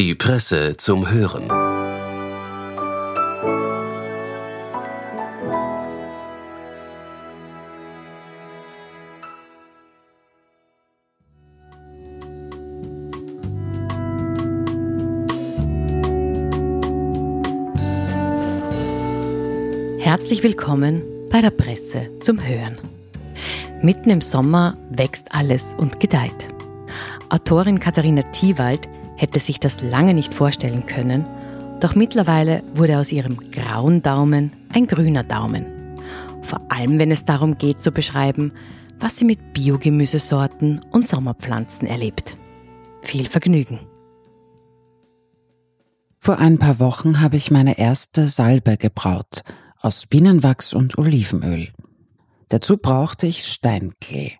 Die Presse zum Hören. Herzlich willkommen bei der Presse zum Hören. Mitten im Sommer wächst alles und gedeiht. Autorin Katharina Thiewald hätte sich das lange nicht vorstellen können, doch mittlerweile wurde aus ihrem grauen Daumen ein grüner Daumen. Vor allem, wenn es darum geht zu beschreiben, was sie mit Biogemüsesorten und Sommerpflanzen erlebt. Viel Vergnügen. Vor ein paar Wochen habe ich meine erste Salbe gebraut aus Bienenwachs und Olivenöl. Dazu brauchte ich Steinklee.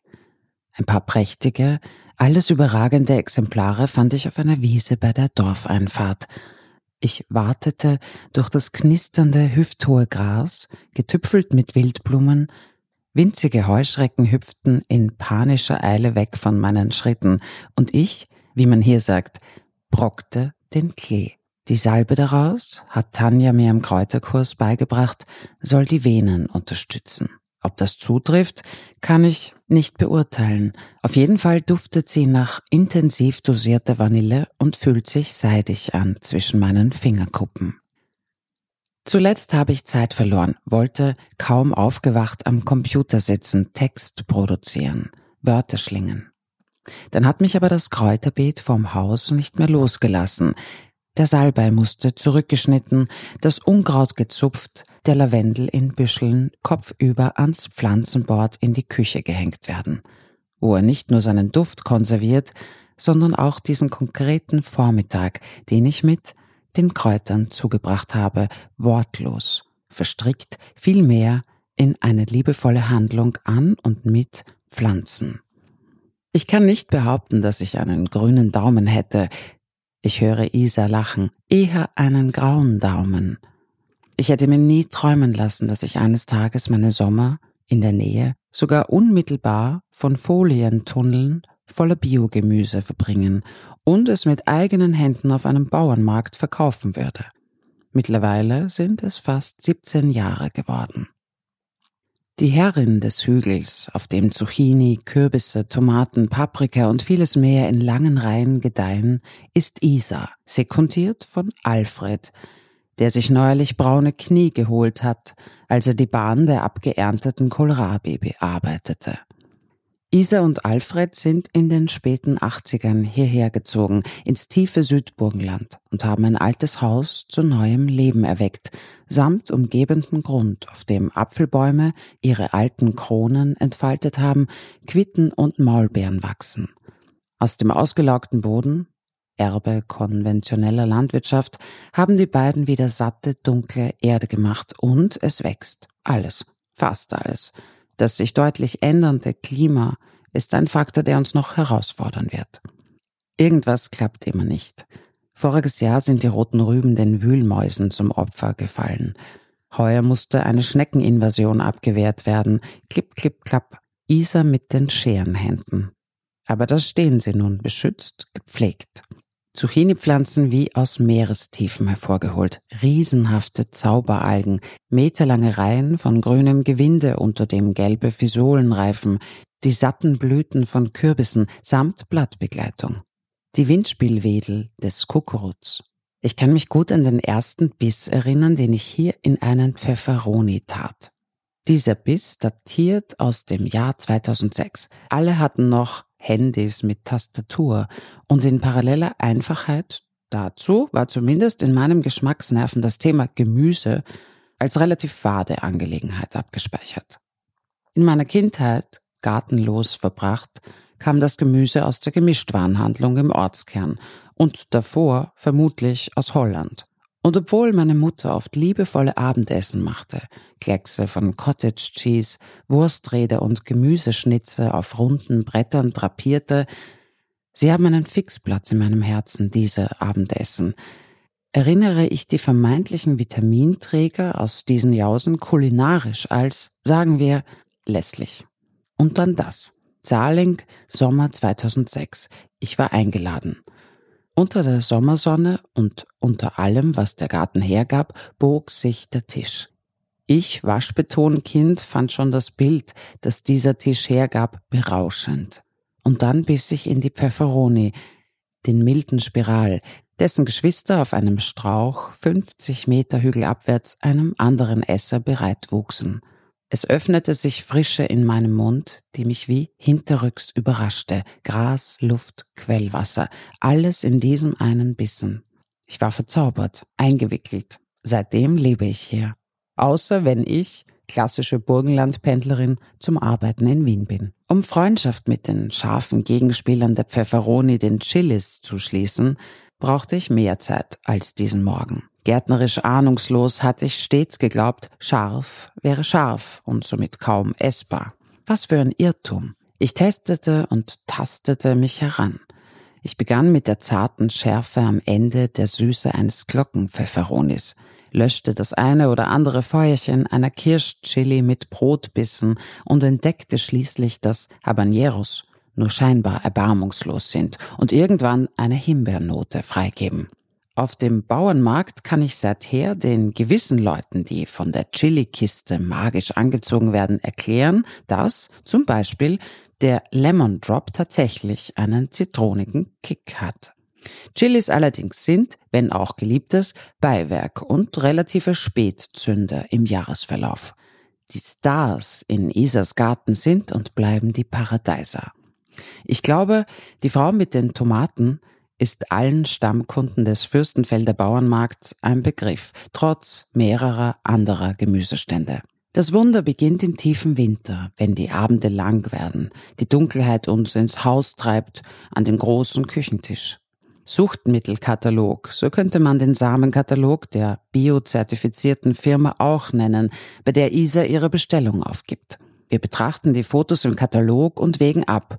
Ein paar prächtige, alles überragende Exemplare fand ich auf einer Wiese bei der Dorfeinfahrt. Ich wartete durch das knisternde, hüfthohe Gras, getüpfelt mit Wildblumen, winzige Heuschrecken hüpften in panischer Eile weg von meinen Schritten, und ich, wie man hier sagt, brockte den Klee. Die Salbe daraus, hat Tanja mir im Kräuterkurs beigebracht, soll die Venen unterstützen. Ob das zutrifft, kann ich nicht beurteilen. Auf jeden Fall duftet sie nach intensiv dosierter Vanille und fühlt sich seidig an zwischen meinen Fingerkuppen. Zuletzt habe ich Zeit verloren, wollte kaum aufgewacht am Computer sitzen, Text produzieren, Wörter schlingen. Dann hat mich aber das Kräuterbeet vom Haus nicht mehr losgelassen. Der Salbei musste zurückgeschnitten, das Unkraut gezupft, der Lavendel in Büscheln kopfüber ans Pflanzenbord in die Küche gehängt werden, wo er nicht nur seinen Duft konserviert, sondern auch diesen konkreten Vormittag, den ich mit den Kräutern zugebracht habe, wortlos, verstrickt, vielmehr in eine liebevolle Handlung an und mit Pflanzen. Ich kann nicht behaupten, dass ich einen grünen Daumen hätte. Ich höre Isa lachen, eher einen grauen Daumen. Ich hätte mir nie träumen lassen, dass ich eines Tages meine Sommer in der Nähe, sogar unmittelbar von Folientunneln voller Biogemüse verbringen und es mit eigenen Händen auf einem Bauernmarkt verkaufen würde. Mittlerweile sind es fast 17 Jahre geworden. Die Herrin des Hügels, auf dem Zucchini, Kürbisse, Tomaten, Paprika und vieles mehr in langen Reihen gedeihen, ist Isa, sekundiert von Alfred, der sich neuerlich braune Knie geholt hat, als er die Bahn der abgeernteten Kohlrabi bearbeitete. Isa und Alfred sind in den späten 80ern hierher gezogen, ins tiefe Südburgenland und haben ein altes Haus zu neuem Leben erweckt, samt umgebenden Grund, auf dem Apfelbäume ihre alten Kronen entfaltet haben, Quitten und Maulbeeren wachsen. Aus dem ausgelaugten Boden Erbe konventioneller Landwirtschaft, haben die beiden wieder satte, dunkle Erde gemacht und es wächst. Alles, fast alles. Das sich deutlich ändernde Klima ist ein Faktor, der uns noch herausfordern wird. Irgendwas klappt immer nicht. Voriges Jahr sind die roten Rüben den Wühlmäusen zum Opfer gefallen. Heuer musste eine Schneckeninvasion abgewehrt werden. Klipp, klipp, klapp. Isa mit den Scherenhänden. Aber da stehen sie nun beschützt, gepflegt. Zucchini-Pflanzen wie aus Meerestiefen hervorgeholt, riesenhafte Zauberalgen, meterlange Reihen von grünem Gewinde, unter dem gelbe Fisolen reifen, die satten Blüten von Kürbissen samt Blattbegleitung. Die Windspielwedel des Kukuruts. Ich kann mich gut an den ersten Biss erinnern, den ich hier in einen Pfefferoni tat. Dieser Biss datiert aus dem Jahr 2006. Alle hatten noch Handys mit Tastatur und in paralleller Einfachheit dazu war zumindest in meinem Geschmacksnerven das Thema Gemüse als relativ fade Angelegenheit abgespeichert. In meiner Kindheit, gartenlos verbracht, kam das Gemüse aus der Gemischtwarenhandlung im Ortskern und davor vermutlich aus Holland. Und obwohl meine Mutter oft liebevolle Abendessen machte, Kleckse von Cottage Cheese, Wursträder und Gemüseschnitze auf runden Brettern drapierte, sie haben einen Fixplatz in meinem Herzen, diese Abendessen. Erinnere ich die vermeintlichen Vitaminträger aus diesen Jausen kulinarisch als, sagen wir, lässlich. Und dann das. Zahling, Sommer 2006. Ich war eingeladen. Unter der Sommersonne und unter allem, was der Garten hergab, bog sich der Tisch. Ich, Waschbetonkind, fand schon das Bild, das dieser Tisch hergab, berauschend. Und dann biss ich in die Pfefferoni, den milden Spiral, dessen Geschwister auf einem Strauch 50 Meter hügelabwärts einem anderen Esser bereit wuchsen. Es öffnete sich Frische in meinem Mund, die mich wie hinterrücks überraschte. Gras, Luft, Quellwasser, alles in diesem einen Bissen. Ich war verzaubert, eingewickelt. Seitdem lebe ich hier. Außer wenn ich, klassische Burgenlandpendlerin, zum Arbeiten in Wien bin. Um Freundschaft mit den scharfen Gegenspielern der Pfefferoni, den Chilis, zu schließen, brauchte ich mehr Zeit als diesen Morgen. Gärtnerisch ahnungslos hatte ich stets geglaubt, scharf wäre scharf und somit kaum essbar. Was für ein Irrtum. Ich testete und tastete mich heran. Ich begann mit der zarten Schärfe am Ende der Süße eines Glockenpfefferonis, löschte das eine oder andere Feuerchen einer Kirschchili mit Brotbissen und entdeckte schließlich, dass Habaneros nur scheinbar erbarmungslos sind und irgendwann eine Himbeernote freigeben. Auf dem Bauernmarkt kann ich seither den gewissen Leuten, die von der Chili-Kiste magisch angezogen werden, erklären, dass zum Beispiel der Lemon Drop tatsächlich einen zitronigen Kick hat. Chilis allerdings sind, wenn auch geliebtes, Beiwerk und relative Spätzünder im Jahresverlauf. Die Stars in Isas Garten sind und bleiben die Paradeiser. Ich glaube, die Frau mit den Tomaten ist allen Stammkunden des Fürstenfelder Bauernmarkts ein Begriff, trotz mehrerer anderer Gemüsestände. Das Wunder beginnt im tiefen Winter, wenn die Abende lang werden, die Dunkelheit uns ins Haus treibt, an den großen Küchentisch. Suchtmittelkatalog, so könnte man den Samenkatalog der biozertifizierten Firma auch nennen, bei der Isa ihre Bestellung aufgibt. Wir betrachten die Fotos im Katalog und wägen ab,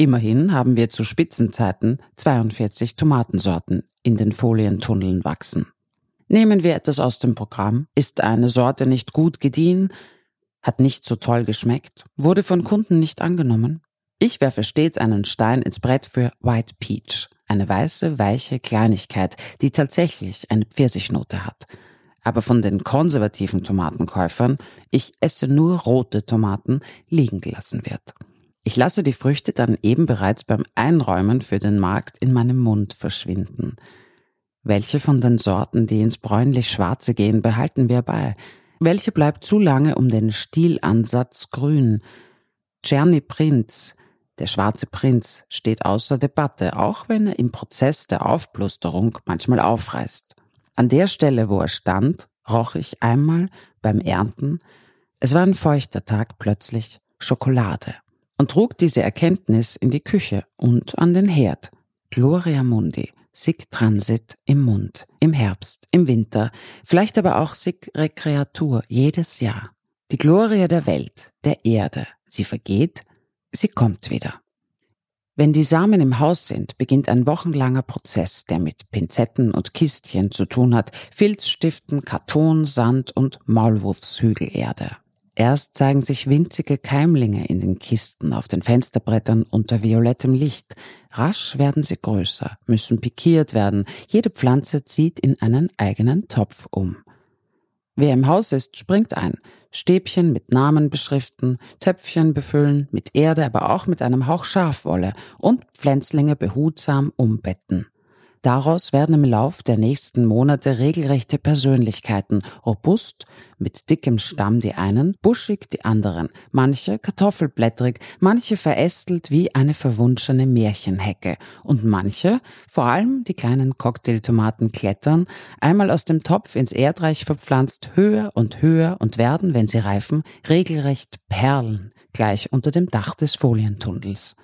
Immerhin haben wir zu Spitzenzeiten 42 Tomatensorten in den Folientunneln wachsen. Nehmen wir etwas aus dem Programm. Ist eine Sorte nicht gut gediehen, hat nicht so toll geschmeckt, wurde von Kunden nicht angenommen? Ich werfe stets einen Stein ins Brett für White Peach, eine weiße, weiche Kleinigkeit, die tatsächlich eine Pfirsichnote hat. Aber von den konservativen Tomatenkäufern, ich esse nur rote Tomaten, liegen gelassen wird. Ich lasse die Früchte dann eben bereits beim Einräumen für den Markt in meinem Mund verschwinden. Welche von den Sorten, die ins bräunlich-schwarze gehen, behalten wir bei? Welche bleibt zu lange um den Stielansatz grün? Czerny Prinz, der schwarze Prinz, steht außer Debatte, auch wenn er im Prozess der Aufblusterung manchmal aufreißt. An der Stelle, wo er stand, roch ich einmal beim Ernten, es war ein feuchter Tag plötzlich, Schokolade und trug diese Erkenntnis in die Küche und an den Herd. Gloria Mundi, sic transit im Mund, im Herbst, im Winter, vielleicht aber auch sic recreatur jedes Jahr. Die Gloria der Welt, der Erde, sie vergeht, sie kommt wieder. Wenn die Samen im Haus sind, beginnt ein wochenlanger Prozess, der mit Pinzetten und Kistchen zu tun hat, Filzstiften, Karton, Sand und Maulwurfshügelerde. Erst zeigen sich winzige Keimlinge in den Kisten auf den Fensterbrettern unter violettem Licht. Rasch werden sie größer, müssen pikiert werden. Jede Pflanze zieht in einen eigenen Topf um. Wer im Haus ist, springt ein. Stäbchen mit Namen beschriften, Töpfchen befüllen, mit Erde, aber auch mit einem Hauch Schafwolle und Pflänzlinge behutsam umbetten. Daraus werden im Lauf der nächsten Monate regelrechte Persönlichkeiten, robust, mit dickem Stamm die einen, buschig die anderen, manche kartoffelblättrig, manche verästelt wie eine verwunschene Märchenhecke. Und manche, vor allem die kleinen Cocktailtomaten klettern, einmal aus dem Topf ins Erdreich verpflanzt, höher und höher und werden, wenn sie reifen, regelrecht Perlen, gleich unter dem Dach des Folientunnels.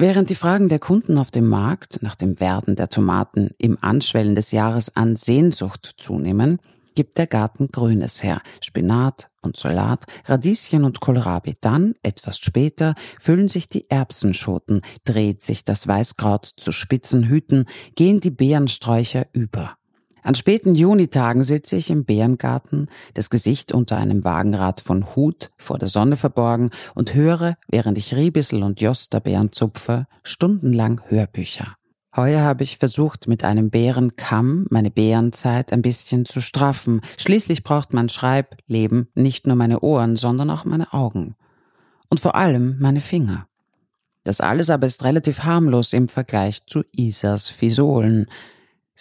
Während die Fragen der Kunden auf dem Markt nach dem Werden der Tomaten im Anschwellen des Jahres an Sehnsucht zunehmen, gibt der Garten Grünes her, Spinat und Salat, Radieschen und Kohlrabi. Dann, etwas später, füllen sich die Erbsenschoten, dreht sich das Weißkraut zu spitzen Hüten, gehen die Beerensträucher über. An späten Junitagen sitze ich im Bärengarten, das Gesicht unter einem Wagenrad von Hut vor der Sonne verborgen und höre, während ich Riebissel und Josterbeeren zupfe, stundenlang Hörbücher. Heuer habe ich versucht, mit einem Bärenkamm meine Bärenzeit ein bisschen zu straffen. Schließlich braucht mein Schreibleben nicht nur meine Ohren, sondern auch meine Augen. Und vor allem meine Finger. Das alles aber ist relativ harmlos im Vergleich zu Isas Fisolen.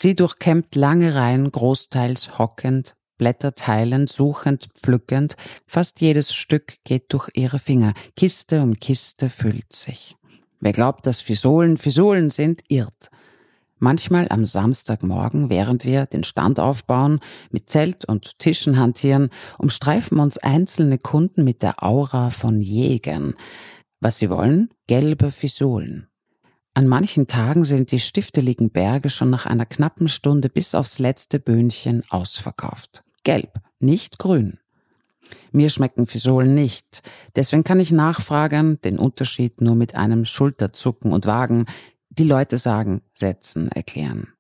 Sie durchkämmt lange Reihen, großteils hockend, Blätter teilend, suchend, pflückend. Fast jedes Stück geht durch ihre Finger. Kiste um Kiste füllt sich. Wer glaubt, dass Fisolen Fisolen sind, irrt. Manchmal am Samstagmorgen, während wir den Stand aufbauen, mit Zelt und Tischen hantieren, umstreifen uns einzelne Kunden mit der Aura von Jägern. Was sie wollen? Gelbe Fisolen. An manchen Tagen sind die stifteligen Berge schon nach einer knappen Stunde bis aufs letzte Böhnchen ausverkauft. Gelb, nicht grün. Mir schmecken Fisolen nicht. Deswegen kann ich nachfragen, den Unterschied nur mit einem Schulterzucken und Wagen, die Leute sagen, Sätzen erklären.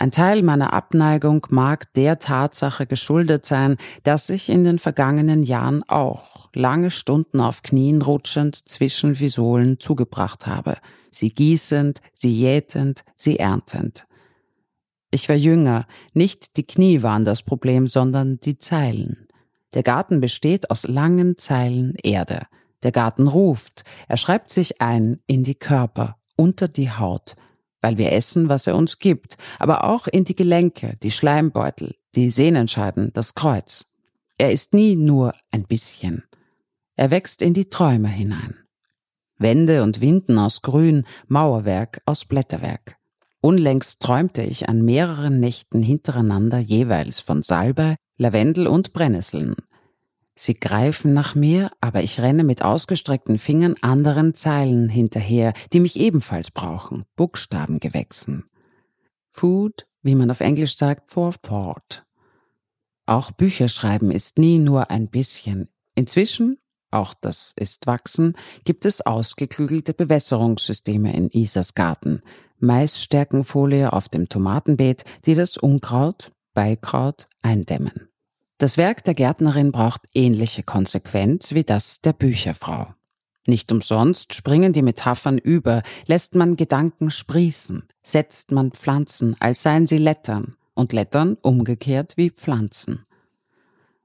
Ein Teil meiner Abneigung mag der Tatsache geschuldet sein, dass ich in den vergangenen Jahren auch lange Stunden auf Knien rutschend zwischen Visolen zugebracht habe, sie gießend, sie jätend, sie erntend. Ich war jünger, nicht die Knie waren das Problem, sondern die Zeilen. Der Garten besteht aus langen Zeilen Erde. Der Garten ruft, er schreibt sich ein in die Körper, unter die Haut, weil wir essen, was er uns gibt, aber auch in die Gelenke, die Schleimbeutel, die Sehnenscheiden, das Kreuz. Er ist nie nur ein bisschen. Er wächst in die Träume hinein. Wände und Winden aus Grün, Mauerwerk aus Blätterwerk. Unlängst träumte ich an mehreren Nächten hintereinander jeweils von Salbei, Lavendel und Brennnesseln. Sie greifen nach mir, aber ich renne mit ausgestreckten Fingern anderen Zeilen hinterher, die mich ebenfalls brauchen, Buchstabengewächsen. Food, wie man auf Englisch sagt, for thought. Auch Bücherschreiben ist nie nur ein bisschen. Inzwischen, auch das ist wachsen, gibt es ausgeklügelte Bewässerungssysteme in Isas Garten, Maisstärkenfolie auf dem Tomatenbeet, die das Unkraut, Beikraut eindämmen. Das Werk der Gärtnerin braucht ähnliche Konsequenz wie das der Bücherfrau. Nicht umsonst springen die Metaphern über, lässt man Gedanken sprießen, setzt man Pflanzen, als seien sie Lettern, und Lettern umgekehrt wie Pflanzen.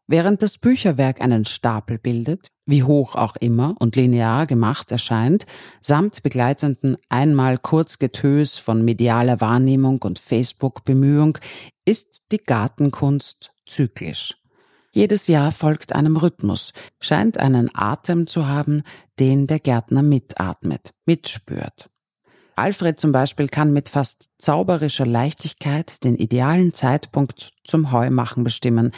Während das Bücherwerk einen Stapel bildet, wie hoch auch immer und linear gemacht erscheint, samt begleitenden einmal kurz Getös von medialer Wahrnehmung und Facebook-Bemühung, ist die Gartenkunst zyklisch. Jedes Jahr folgt einem Rhythmus, scheint einen Atem zu haben, den der Gärtner mitatmet, mitspürt. Alfred zum Beispiel kann mit fast zauberischer Leichtigkeit den idealen Zeitpunkt zum Heumachen bestimmen,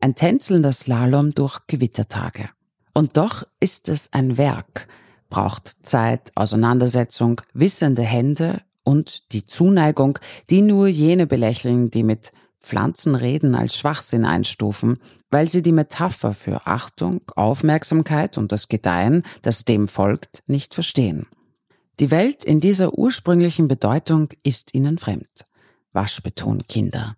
ein tänzelnder Slalom durch Gewittertage. Und doch ist es ein Werk, braucht Zeit, Auseinandersetzung, wissende Hände und die Zuneigung, die nur jene belächeln, die mit Pflanzenreden als Schwachsinn einstufen, weil sie die Metapher für Achtung, Aufmerksamkeit und das Gedeihen, das dem folgt, nicht verstehen. Die Welt in dieser ursprünglichen Bedeutung ist ihnen fremd. Waschbeton Kinder.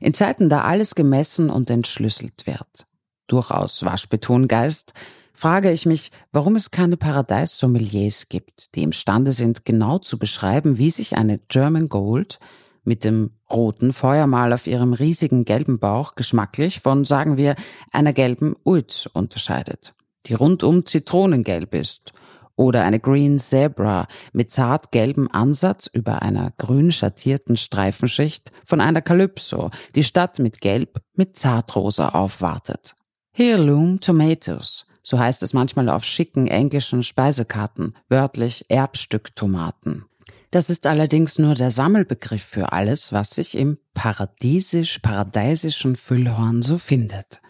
In Zeiten, da alles gemessen und entschlüsselt wird, durchaus Waschbetongeist, frage ich mich, warum es keine Paradeissommeliers gibt, die imstande sind, genau zu beschreiben, wie sich eine German Gold mit dem roten Feuermal auf ihrem riesigen gelben Bauch geschmacklich von, sagen wir, einer gelben Uit unterscheidet, die rundum zitronengelb ist, oder eine Green Zebra mit zart gelbem Ansatz über einer grün schattierten Streifenschicht von einer Calypso, die Stadt mit Gelb mit Zartrosa aufwartet. Heirloom Tomatoes, so heißt es manchmal auf schicken englischen Speisekarten, wörtlich Erbstücktomaten. Das ist allerdings nur der Sammelbegriff für alles, was sich im paradiesisch-paradeisischen Füllhorn so findet.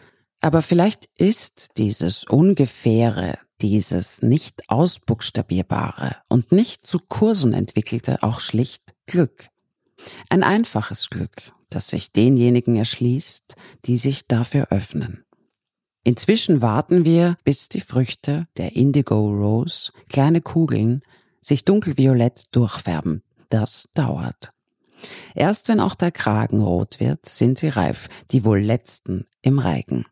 Aber vielleicht ist dieses ungefähre, dieses nicht ausbuchstabierbare und nicht zu Kursen entwickelte auch schlicht Glück. Ein einfaches Glück, das sich denjenigen erschließt, die sich dafür öffnen. Inzwischen warten wir, bis die Früchte der Indigo Rose, kleine Kugeln, sich dunkelviolett durchfärben. Das dauert. Erst wenn auch der Kragen rot wird, sind sie reif, die wohl letzten im Reigen.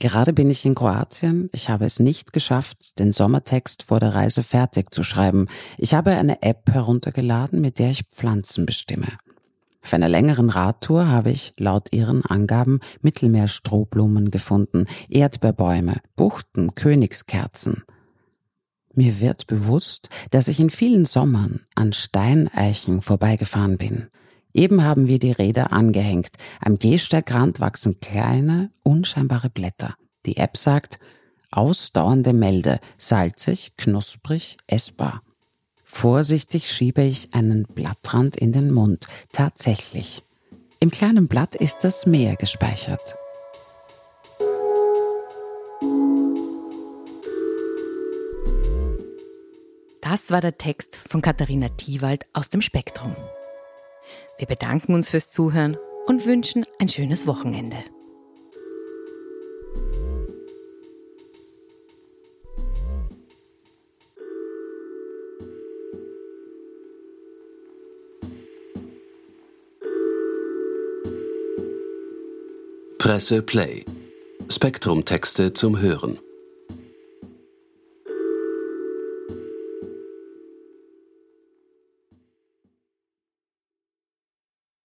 Gerade bin ich in Kroatien. Ich habe es nicht geschafft, den Sommertext vor der Reise fertig zu schreiben. Ich habe eine App heruntergeladen, mit der ich Pflanzen bestimme. Auf einer längeren Radtour habe ich laut ihren Angaben Mittelmeerstrohblumen gefunden, Erdbeerbäume, Buchten, Königskerzen. Mir wird bewusst, dass ich in vielen Sommern an Steineichen vorbeigefahren bin. Eben haben wir die Räder angehängt. Am Gehsteigrand wachsen kleine, unscheinbare Blätter. Die App sagt, ausdauernde Melde, salzig, knusprig, essbar. Vorsichtig schiebe ich einen Blattrand in den Mund. Tatsächlich. Im kleinen Blatt ist das Meer gespeichert. Das war der Text von Katharina Thiewald aus dem Spektrum. Wir bedanken uns fürs Zuhören und wünschen ein schönes Wochenende. Presse Play. Spektrum Texte zum Hören.